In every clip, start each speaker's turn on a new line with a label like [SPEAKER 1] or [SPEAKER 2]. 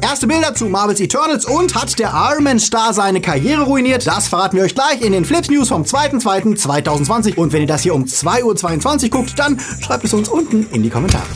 [SPEAKER 1] Erste Bilder zu Marvel's Eternals und hat der Iron Man Star seine Karriere ruiniert? Das verraten wir euch gleich in den Flips News vom 2.2.2020. Und wenn ihr das hier um 2.22 Uhr guckt, dann schreibt es uns unten in die Kommentare.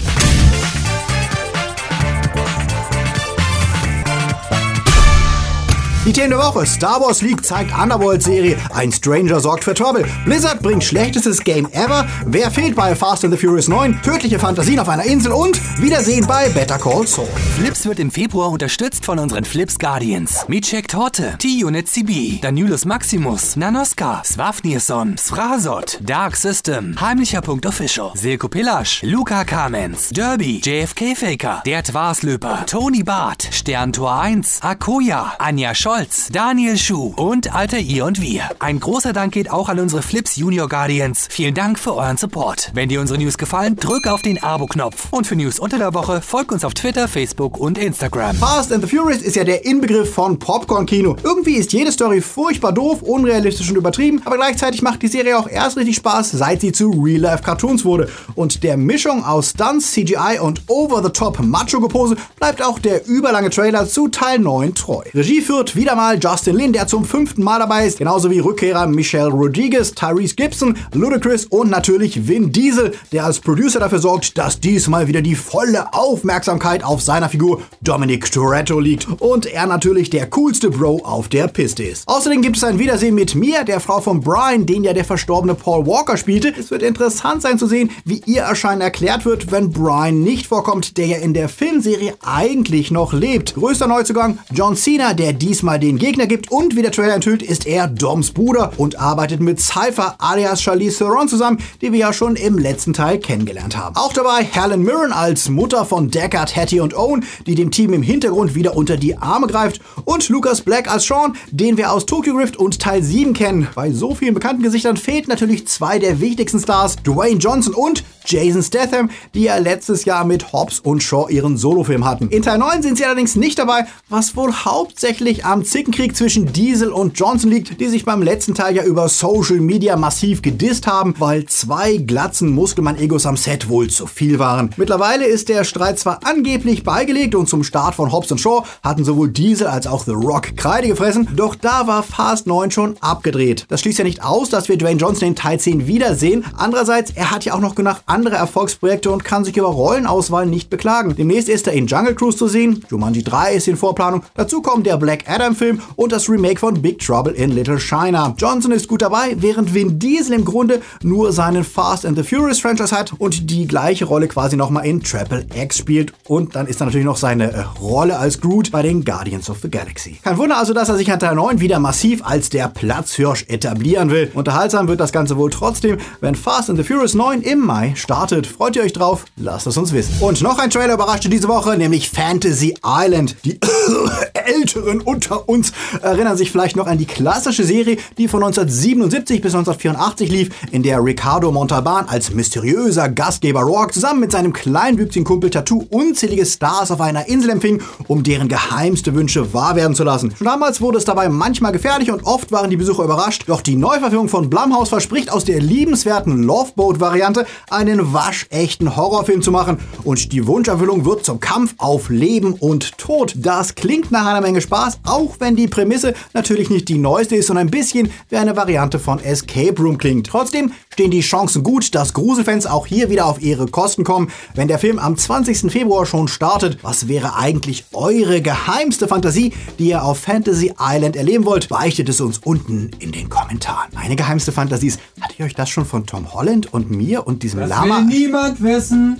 [SPEAKER 1] Die Themen der Woche. Star Wars League zeigt Underworld-Serie. Ein Stranger sorgt für Trouble. Blizzard bringt schlechtestes Game ever. Wer fehlt bei Fast and the Furious 9? Tödliche Fantasien auf einer Insel und Wiedersehen bei Better Call Saul.
[SPEAKER 2] Flips wird im Februar unterstützt von unseren Flips Guardians. Micek Torte, T-Unit CB, Danulus Maximus, Nanoska, Swafnirson, Sfrazot, Dark System, Heimlicher Punkt Official, Silko Pillasch, Luca Kamens, Derby, JFK Faker, Der Twarslöper, Tony Barth, Sterntor 1, Akoya, Anja Scholl, Scholz, Daniel Schuh und Alter Ihr und Wir. Ein großer Dank geht auch an unsere Flips Junior Guardians. Vielen Dank für euren Support. Wenn dir unsere News gefallen, drück auf den Abo-Knopf. Und für News unter der Woche folgt uns auf Twitter, Facebook und Instagram.
[SPEAKER 1] Fast and the Furious ist ja der Inbegriff von Popcorn-Kino. Irgendwie ist jede Story furchtbar doof, unrealistisch und übertrieben, aber gleichzeitig macht die Serie auch erst richtig Spaß, seit sie zu Real-Life-Cartoons wurde. Und der Mischung aus Stunts, CGI und Over-the-Top Macho-Gepose bleibt auch der überlange Trailer zu Teil 9 treu. Regie führt wieder mal Justin Lin, der zum fünften Mal dabei ist, genauso wie Rückkehrer Michelle Rodriguez, Tyrese Gibson, Ludacris und natürlich Vin Diesel, der als Producer dafür sorgt, dass diesmal wieder die volle Aufmerksamkeit auf seiner Figur Dominic Toretto liegt und er natürlich der coolste Bro auf der Piste ist. Außerdem gibt es ein Wiedersehen mit Mia, der Frau von Brian, den ja der verstorbene Paul Walker spielte. Es wird interessant sein zu sehen, wie ihr Erscheinen erklärt wird, wenn Brian nicht vorkommt, der ja in der Filmserie eigentlich noch lebt. Größter Neuzugang John Cena, der diesmal mal den Gegner gibt und wie der Trailer enthüllt, ist er Doms Bruder und arbeitet mit Cypher alias Charlize Theron zusammen, die wir ja schon im letzten Teil kennengelernt haben. Auch dabei Helen Mirren als Mutter von Deckard, Hattie und Owen, die dem Team im Hintergrund wieder unter die Arme greift und Lucas Black als Sean, den wir aus Tokyo Rift und Teil 7 kennen. Bei so vielen bekannten Gesichtern fehlt natürlich zwei der wichtigsten Stars, Dwayne Johnson und Jason Statham, die ja letztes Jahr mit Hobbs und Shaw ihren Solofilm hatten. In Teil 9 sind sie allerdings nicht dabei, was wohl hauptsächlich am Zickenkrieg zwischen Diesel und Johnson liegt, die sich beim letzten Teil ja über Social Media massiv gedisst haben, weil zwei glatzen Muskelmann-Egos am Set wohl zu viel waren. Mittlerweile ist der Streit zwar angeblich beigelegt und zum Start von Hobbs Shaw hatten sowohl Diesel als auch The Rock Kreide gefressen, doch da war Fast 9 schon abgedreht. Das schließt ja nicht aus, dass wir Dwayne Johnson in Teil 10 wiedersehen. Andererseits, er hat ja auch noch genug andere Erfolgsprojekte und kann sich über Rollenauswahl nicht beklagen. Demnächst ist er in Jungle Cruise zu sehen, Jumanji 3 ist in Vorplanung, dazu kommt der Black Adam Film und das Remake von Big Trouble in Little China. Johnson ist gut dabei, während Vin Diesel im Grunde nur seinen Fast and the Furious Franchise hat und die gleiche Rolle quasi nochmal in Triple X spielt. Und dann ist da natürlich noch seine äh, Rolle als Groot bei den Guardians of the Galaxy. Kein Wunder also, dass er sich an Teil 9 wieder massiv als der Platzhirsch etablieren will. Unterhaltsam wird das Ganze wohl trotzdem, wenn Fast and the Furious 9 im Mai startet. Freut ihr euch drauf? Lasst es uns wissen. Und noch ein Trailer überraschte diese Woche, nämlich Fantasy Island. Die Älteren unter uns erinnern sich vielleicht noch an die klassische Serie, die von 1977 bis 1984 lief, in der Ricardo Montalban als mysteriöser Gastgeber Rourke zusammen mit seinem kleinwüchsigen Kumpel Tattoo unzählige Stars auf einer Insel empfing, um deren geheimste Wünsche wahr werden zu lassen. Schon damals wurde es dabei manchmal gefährlich und oft waren die Besucher überrascht, doch die Neuverfilmung von Blumhouse verspricht aus der liebenswerten Loveboat-Variante einen waschechten Horrorfilm zu machen und die Wunscherfüllung wird zum Kampf auf Leben und Tod. Das klingt nach einer Menge Spaß, auch wenn die Prämisse natürlich nicht die neueste ist, sondern ein bisschen wie eine Variante von Escape Room klingt. Trotzdem stehen die Chancen gut, dass Gruselfans auch hier wieder auf ihre Kosten kommen, wenn der Film am 20. Februar schon startet. Was wäre eigentlich eure geheimste Fantasie, die ihr auf Fantasy Island erleben wollt? Beichtet es uns unten in den Kommentaren. Meine geheimste Fantasie ist, hatte ich euch das schon von Tom Holland und mir und diesem
[SPEAKER 3] Das
[SPEAKER 1] Lama?
[SPEAKER 3] will niemand wissen.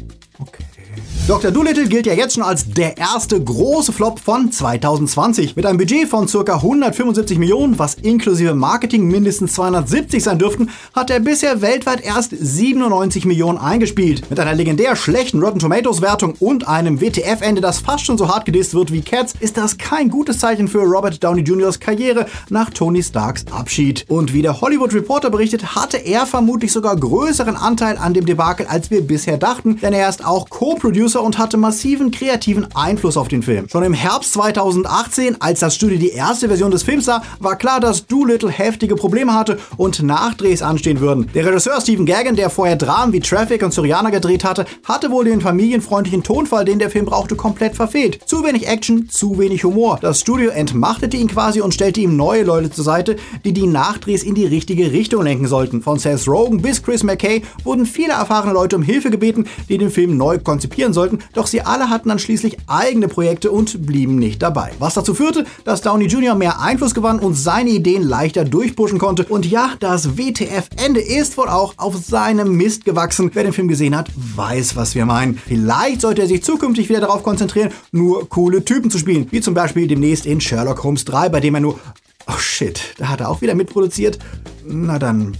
[SPEAKER 1] Dr. Dolittle gilt ja jetzt schon als der erste große Flop von 2020. Mit einem Budget von ca. 175 Millionen, was inklusive Marketing mindestens 270 sein dürften, hat er bisher weltweit erst 97 Millionen eingespielt. Mit einer legendär schlechten Rotten Tomatoes Wertung und einem WTF-Ende, das fast schon so hart gedisst wird wie Cats, ist das kein gutes Zeichen für Robert Downey Jr.'s Karriere nach Tony Starks Abschied. Und wie der Hollywood Reporter berichtet, hatte er vermutlich sogar größeren Anteil an dem Debakel, als wir bisher dachten, denn er ist auch Co-Producer dahinter und hatte massiven kreativen Einfluss auf den Film. Schon im Herbst 2018, als das Studio die erste Version des Films sah, war klar, dass Doolittle heftige Probleme hatte und Nachdrehs anstehen würden. Der Regisseur Stephen Gaggan, der vorher Dramen wie Traffic und Syriana gedreht hatte, hatte wohl den familienfreundlichen Tonfall, den der Film brauchte, komplett verfehlt. Zu wenig Action, zu wenig Humor. Das Studio entmachtete ihn quasi und stellte ihm neue Leute zur Seite, die die Nachdrehs in die richtige Richtung lenken sollten. Von Seth Rogen bis Chris McKay wurden viele erfahrene Leute um Hilfe gebeten, die den Film neu konzipieren sollten, doch sie alle hatten dann schließlich eigene Projekte und blieben nicht dabei. Was dazu führte, dass Downey Jr. mehr Einfluss gewann und seine Ideen leichter durchpushen konnte. Und ja, das WTF-Ende ist wohl auch auf seinem Mist gewachsen. Wer den Film gesehen hat, weiß, was wir meinen. Vielleicht sollte er sich zukünftig wieder darauf konzentrieren, nur coole Typen zu spielen, wie zum Beispiel demnächst in Sherlock Holmes 3, bei dem er nur Oh shit, da hat er auch wieder mitproduziert. Na dann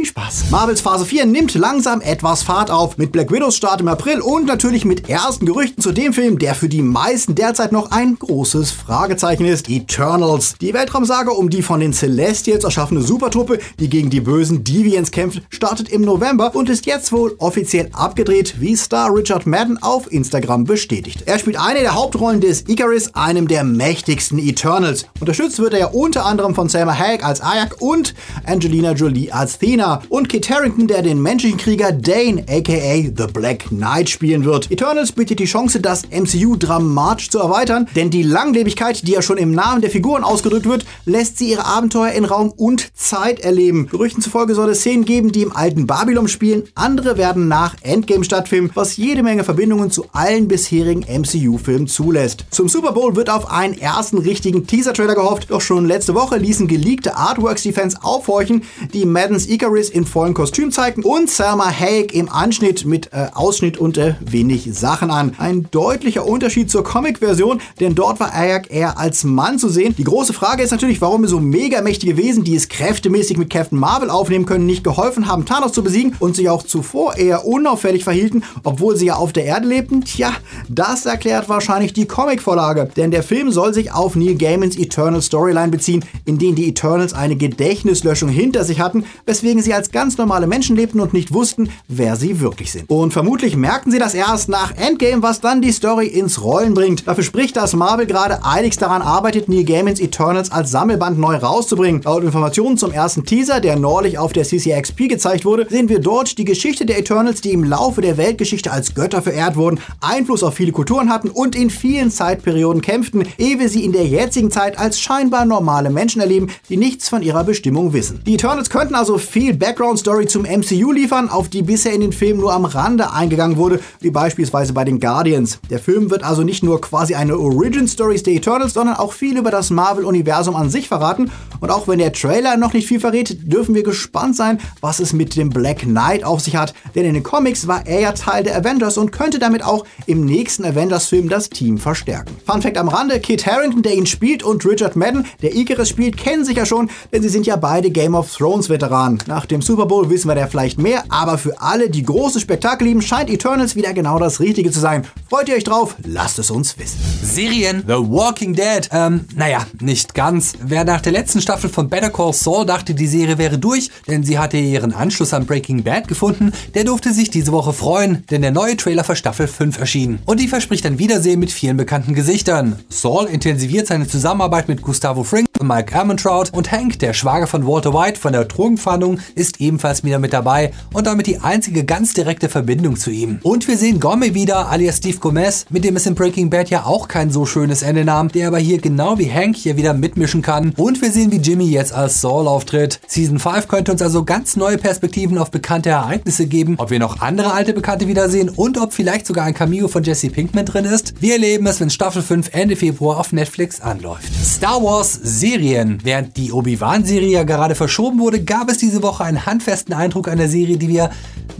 [SPEAKER 1] viel Spaß. Marvels Phase 4 nimmt langsam etwas Fahrt auf. Mit Black Widows Start im April und natürlich mit ersten Gerüchten zu dem Film, der für die meisten derzeit noch ein großes Fragezeichen ist. Eternals. Die Weltraumsage um die von den Celestials erschaffene Supertruppe, die gegen die bösen Deviants kämpft, startet im November und ist jetzt wohl offiziell abgedreht, wie Star Richard Madden auf Instagram bestätigt. Er spielt eine der Hauptrollen des Icarus, einem der mächtigsten Eternals. Unterstützt wird er ja unter anderem von Selma Hayek als Ayak und Angelina Jolie als Thena und Kit Harington, der den menschlichen Krieger Dane aka The Black Knight spielen wird. Eternals bietet die Chance, das MCU dramatisch zu erweitern, denn die Langlebigkeit, die ja schon im Namen der Figuren ausgedrückt wird, lässt sie ihre Abenteuer in Raum und Zeit erleben. Gerüchten zufolge soll es Szenen geben, die im alten Babylon spielen, andere werden nach Endgame stattfinden, was jede Menge Verbindungen zu allen bisherigen MCU-Filmen zulässt. Zum Super Bowl wird auf einen ersten richtigen Teaser-Trailer gehofft, doch schon letzte Woche ließen geleakte Artworks die Fans aufhorchen, die Maddens Icarus in vollem Kostüm zeigten und Selma Hayek im Anschnitt mit äh, Ausschnitt und äh, wenig Sachen an. Ein deutlicher Unterschied zur Comic-Version, denn dort war Hayek eher als Mann zu sehen. Die große Frage ist natürlich, warum so megamächtige Wesen, die es kräftemäßig mit Captain Marvel aufnehmen können, nicht geholfen haben, Thanos zu besiegen und sich auch zuvor eher unauffällig verhielten, obwohl sie ja auf der Erde lebten. Tja, das erklärt wahrscheinlich die Comic-Vorlage, denn der Film soll sich auf Neil Gaimans Eternal Storyline beziehen, in denen die Eternals eine Gedächtnislöschung hinter sich hatten, weswegen sie als ganz normale Menschen lebten und nicht wussten, wer sie wirklich sind. Und vermutlich merkten sie das erst nach Endgame, was dann die Story ins Rollen bringt. Dafür spricht, dass Marvel gerade eiligst daran arbeitet, Neil Gaimans Eternals als Sammelband neu rauszubringen. Laut Informationen zum ersten Teaser, der neulich auf der CCXP gezeigt wurde, sehen wir dort die Geschichte der Eternals, die im Laufe der Weltgeschichte als Götter verehrt wurden, Einfluss auf viele Kulturen hatten und in vielen Zeitperioden kämpften, ehe wir sie in der jetzigen Zeit als scheinbar normale Menschen erleben, die nichts von ihrer Bestimmung wissen. Die Eternals könnten also viel Background-Story zum MCU liefern, auf die bisher in den Filmen nur am Rande eingegangen wurde, wie beispielsweise bei den Guardians. Der Film wird also nicht nur quasi eine Origin-Story der Eternals, sondern auch viel über das Marvel-Universum an sich verraten. Und auch wenn der Trailer noch nicht viel verrät, dürfen wir gespannt sein, was es mit dem Black Knight auf sich hat. Denn in den Comics war er ja Teil der Avengers und könnte damit auch im nächsten Avengers-Film das Team verstärken. Fun Fact am Rande, Kit Harington, der ihn spielt, und Richard Madden, der Icarus spielt, kennen sich ja schon, denn sie sind ja beide Game of Thrones-Veteranen. Nach dem Super Bowl wissen wir da vielleicht mehr, aber für alle, die große Spektakel lieben, scheint Eternals wieder genau das Richtige zu sein. Freut ihr euch drauf? Lasst es uns wissen.
[SPEAKER 2] Serien The Walking Dead. Ähm, naja, nicht ganz. Wer nach der letzten Staffel von Better Call Saul dachte, die Serie wäre durch, denn sie hatte ihren Anschluss an Breaking Bad gefunden, der durfte sich diese Woche freuen, denn der neue Trailer für Staffel 5 erschien. Und die verspricht ein Wiedersehen mit vielen bekannten Gesichtern. Saul intensiviert seine Zusammenarbeit mit Gustavo Fring, Mike Ehrmantraut und Hank, der Schwager von Walter White von der Drogenfahndung, ist ebenfalls wieder mit dabei und damit die einzige ganz direkte Verbindung zu ihm. Und wir sehen Gomme wieder, alias Steve Gomez, mit dem es in Breaking Bad ja auch kein so schönes Ende nahm, der aber hier genau wie Hank hier wieder mitmischen kann. Und wir sehen, wie Jimmy jetzt als Saul auftritt. Season 5 könnte uns also ganz neue Perspektiven auf bekannte Ereignisse geben, ob wir noch andere alte Bekannte wiedersehen und ob vielleicht sogar ein Cameo von Jesse Pinkman drin ist. Wir erleben es, wenn Staffel 5 Ende Februar auf Netflix anläuft. Star Wars Serien. Während die Obi-Wan-Serie ja gerade verschoben wurde, gab es diese Woche einen handfesten Eindruck einer Serie, die wir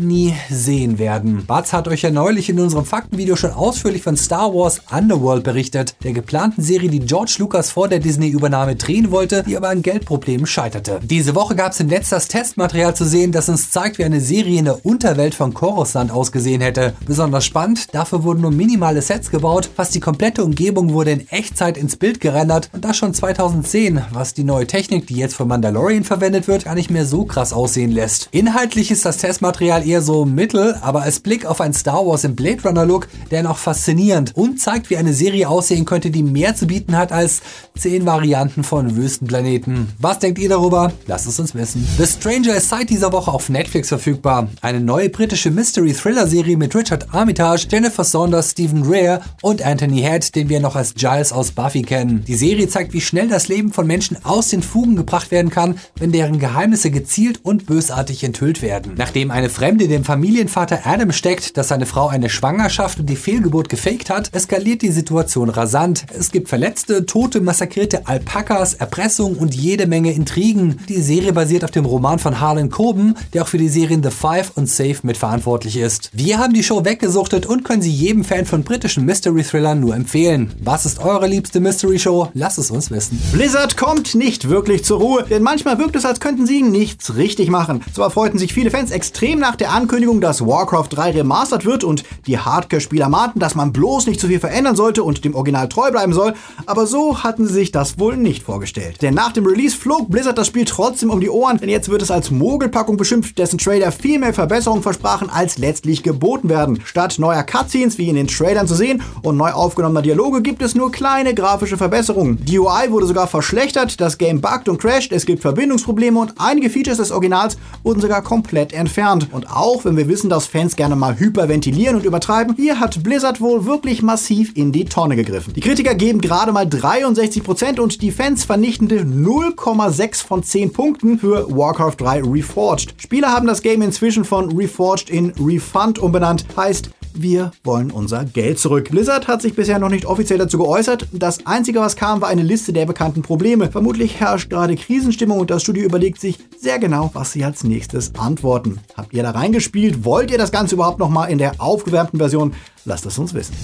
[SPEAKER 2] nie sehen werden. Batz hat euch ja neulich in unserem Faktenvideo schon ausführlich von Star Wars Underworld berichtet, der geplanten Serie, die George Lucas vor der Disney-Übernahme drehen wollte, die aber an Geldproblemen scheiterte. Diese Woche gab es im Netz das Testmaterial zu sehen, das uns zeigt, wie eine Serie in der Unterwelt von Coruscant ausgesehen hätte. Besonders spannend, dafür wurden nur minimale Sets gebaut, fast die komplette Umgebung wurde in Echtzeit ins Bild gerendert und das schon 2010, was die neue Technik, die jetzt für Mandalorian verwendet wird, gar nicht mehr so krass aussehen lässt. Inhaltlich ist das Testmaterial eher so mittel, aber als Blick auf ein Star Wars im Blade Runner Look, der noch faszinierend und zeigt, wie eine Serie aussehen könnte, die mehr zu bieten hat als zehn Varianten von Wüstenplaneten. Was denkt ihr darüber? Lasst es uns wissen. The Stranger ist seit dieser Woche auf Netflix verfügbar. Eine neue britische Mystery-Thriller-Serie mit Richard Armitage, Jennifer Saunders, Stephen Rea und Anthony Head, den wir noch als Giles aus Buffy kennen. Die Serie zeigt, wie schnell das Leben von Menschen aus den Fugen gebracht werden kann, wenn deren Geheimnisse gezielt und bösartig enthüllt werden. Nachdem eine Fremde dem Familienvater Adam steckt, dass seine Frau eine Schwangerschaft und die Fehlgeburt gefaked hat, eskaliert die Situation rasant. Es gibt Verletzte, Tote, massakrierte Alpakas, Erpressung und jede Menge Intrigen. Die Serie basiert auf dem Roman von Harlan Coben, der auch für die Serien The Five und Safe mitverantwortlich ist. Wir haben die Show weggesuchtet und können sie jedem Fan von britischen Mystery-Thrillern nur empfehlen. Was ist eure liebste Mystery-Show? Lasst es uns wissen.
[SPEAKER 1] Blizzard kommt nicht wirklich zur Ruhe, denn manchmal wirkt es, als könnten sie nichts richtig machen. Zwar freuten sich viele Fans extrem nach der Ankündigung, dass Warcraft 3 remastered wird und die Hardcore-Spieler mahnten, dass man bloß nicht zu viel verändern sollte und dem Original treu bleiben soll, aber so hatten sie sich das wohl nicht vorgestellt. Denn nach dem Release flog Blizzard das Spiel trotzdem um die Ohren, denn jetzt wird es als Mogelpackung beschimpft, dessen Trailer viel mehr Verbesserungen versprachen, als letztlich geboten werden. Statt neuer Cutscenes wie in den Trailern zu sehen und neu aufgenommener Dialoge gibt es nur kleine grafische Verbesserungen. Die UI wurde sogar verschlechtert, das Game buggt und crasht, es gibt Verbindungsprobleme und einige Features des Originals wurden sogar komplett entfernt. Und auch wenn wir wissen, dass Fans gerne mal hyperventilieren und übertreiben, hier hat Blizzard wohl wirklich massiv in die Tonne gegriffen. Die Kritiker geben gerade mal 63% und die Fans vernichtende 0,6 von 10 Punkten für Warcraft 3 Reforged. Spieler haben das Game inzwischen von Reforged in Refund umbenannt, heißt wir wollen unser Geld zurück. Blizzard hat sich bisher noch nicht offiziell dazu geäußert. Das Einzige, was kam, war eine Liste der bekannten Probleme. Vermutlich herrscht gerade Krisenstimmung und das Studio überlegt sich sehr genau, was sie als nächstes antworten. Habt ihr da reingespielt? Wollt ihr das Ganze überhaupt noch mal in der aufgewärmten Version? Lasst es uns wissen.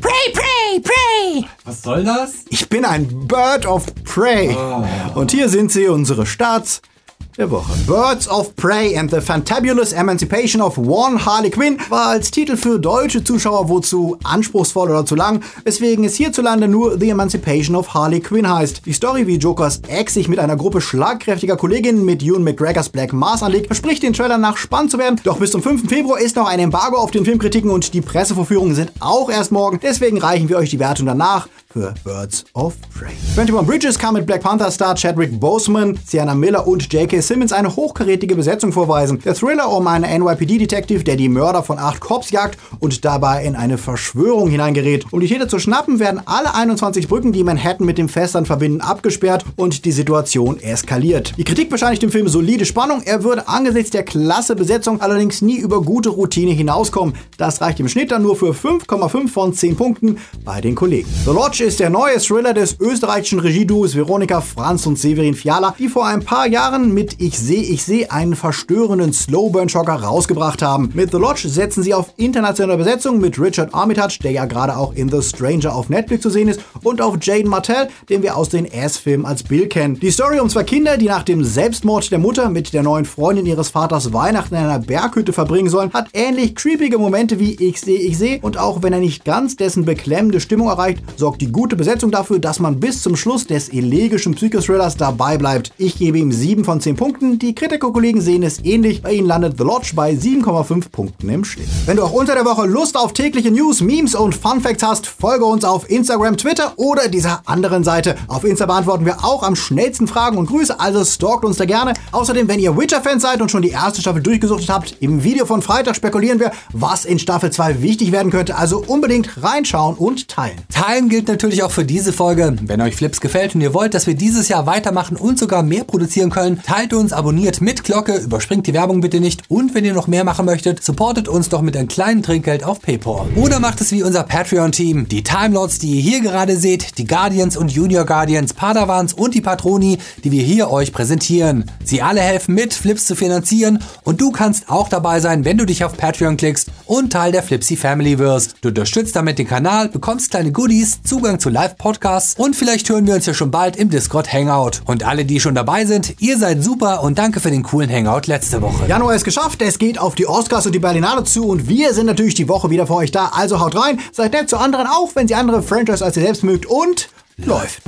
[SPEAKER 2] Pray, pray, pray! Was soll das?
[SPEAKER 1] Ich bin ein Bird of Prey. Und hier sind sie, unsere Starts der Woche. Birds of Prey and the Fantabulous Emancipation of One Harley Quinn war als Titel für deutsche Zuschauer wozu anspruchsvoll oder zu lang, weswegen es hierzulande nur The Emancipation of Harley Quinn heißt. Die Story, wie Jokers Ex sich mit einer Gruppe schlagkräftiger Kolleginnen mit Ewan McGregors Black Mass anlegt, verspricht den Trailer nach spannend zu werden. Doch bis zum 5. Februar ist noch ein Embargo auf den Filmkritiken und die Pressevorführungen sind auch erst morgen. Deswegen reichen wir euch die Wertung danach für Birds of Prey. 21 Bridges kam mit Black Panther Star Chadwick Boseman, Sienna Miller und J.K. Simmons eine hochkarätige Besetzung vorweisen. Der Thriller um einen NYPD-Detective, der die Mörder von acht Cops jagt und dabei in eine Verschwörung hineingerät. Um die Täter zu schnappen, werden alle 21 Brücken, die Manhattan mit dem Festland verbinden, abgesperrt und die Situation eskaliert. Die Kritik bescheinigt dem Film solide Spannung. Er würde angesichts der klasse Besetzung allerdings nie über gute Routine hinauskommen. Das reicht im Schnitt dann nur für 5,5 von 10 Punkten bei den Kollegen. The Lodge ist der neue Thriller des österreichischen Regieduos Veronika Franz und Severin Fiala, die vor ein paar Jahren mit Ich seh, ich seh einen verstörenden Slowburn-Schocker rausgebracht haben. Mit The Lodge setzen sie auf internationale Besetzung mit Richard Armitage, der ja gerade auch in The Stranger auf Netflix zu sehen ist, und auf Jaden Martell, den wir aus den Ass-Filmen als Bill kennen. Die Story um zwei Kinder, die nach dem Selbstmord der Mutter mit der neuen Freundin ihres Vaters Weihnachten in einer Berghütte verbringen sollen, hat ähnlich creepige Momente wie Ich seh, ich seh und auch wenn er nicht ganz dessen beklemmende Stimmung erreicht, sorgt die gute Besetzung dafür, dass man bis zum Schluss des elegischen Psychothrillers dabei bleibt. Ich gebe ihm 7 von 10 Punkten. Die Kritikerkollegen sehen es ähnlich. Bei ihnen landet The Lodge bei 7,5 Punkten im Schnitt. Wenn du auch unter der Woche Lust auf tägliche News, Memes und Fun Facts hast, folge uns auf Instagram, Twitter oder dieser anderen Seite. Auf Insta beantworten wir auch am schnellsten Fragen und Grüße, also stalkt uns da gerne. Außerdem, wenn ihr Witcher-Fans seid und schon die erste Staffel durchgesucht habt, im Video von Freitag spekulieren wir, was in Staffel 2 wichtig werden könnte. Also unbedingt reinschauen und teilen.
[SPEAKER 2] Teilen gilt natürlich auch für diese Folge. Wenn euch Flips gefällt und ihr wollt, dass wir dieses Jahr weitermachen und sogar mehr produzieren können, teilt uns, abonniert mit Glocke, überspringt die Werbung bitte nicht und wenn ihr noch mehr machen möchtet, supportet uns doch mit einem kleinen Trinkgeld auf PayPal. Oder macht es wie unser Patreon-Team, die Timelords, die ihr hier gerade seht, die Guardians und Junior Guardians, Padawans und die Patroni, die wir hier euch präsentieren. Sie alle helfen mit, Flips zu finanzieren und du kannst auch dabei sein, wenn du dich auf Patreon klickst und Teil der Flipsy Family wirst. Du unterstützt damit den Kanal, bekommst kleine Goodies, Zugang zu Live-Podcasts und vielleicht hören wir uns ja schon bald im Discord Hangout. Und alle, die schon dabei sind, ihr seid super und danke für den coolen Hangout letzte Woche.
[SPEAKER 1] Januar ist geschafft, es geht auf die Oscars und die Berlinale zu und wir sind natürlich die Woche wieder für euch da. Also haut rein, seid nett zu anderen, auch wenn sie andere Franchise als ihr selbst mögt und läuft.